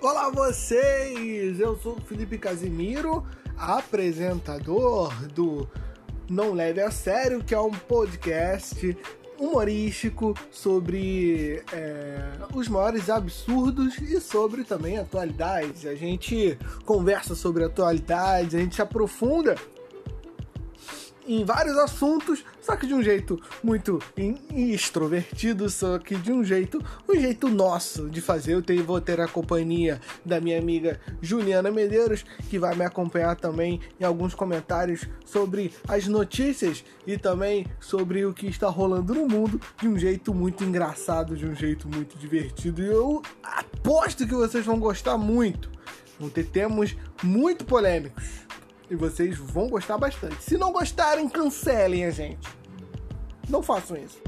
Olá vocês! Eu sou o Felipe Casimiro, apresentador do Não Leve a Sério, que é um podcast humorístico sobre é, os maiores absurdos e sobre também atualidades. A gente conversa sobre atualidades, a gente aprofunda em vários assuntos, só que de um jeito muito extrovertido, só que de um jeito, um jeito nosso de fazer. Eu tenho, vou ter a companhia da minha amiga Juliana Medeiros, que vai me acompanhar também em alguns comentários sobre as notícias e também sobre o que está rolando no mundo de um jeito muito engraçado, de um jeito muito divertido. E eu aposto que vocês vão gostar muito. Vão ter temas muito polêmicos e vocês vão gostar bastante. Se não gostarem, cancelem a gente. Não façam isso.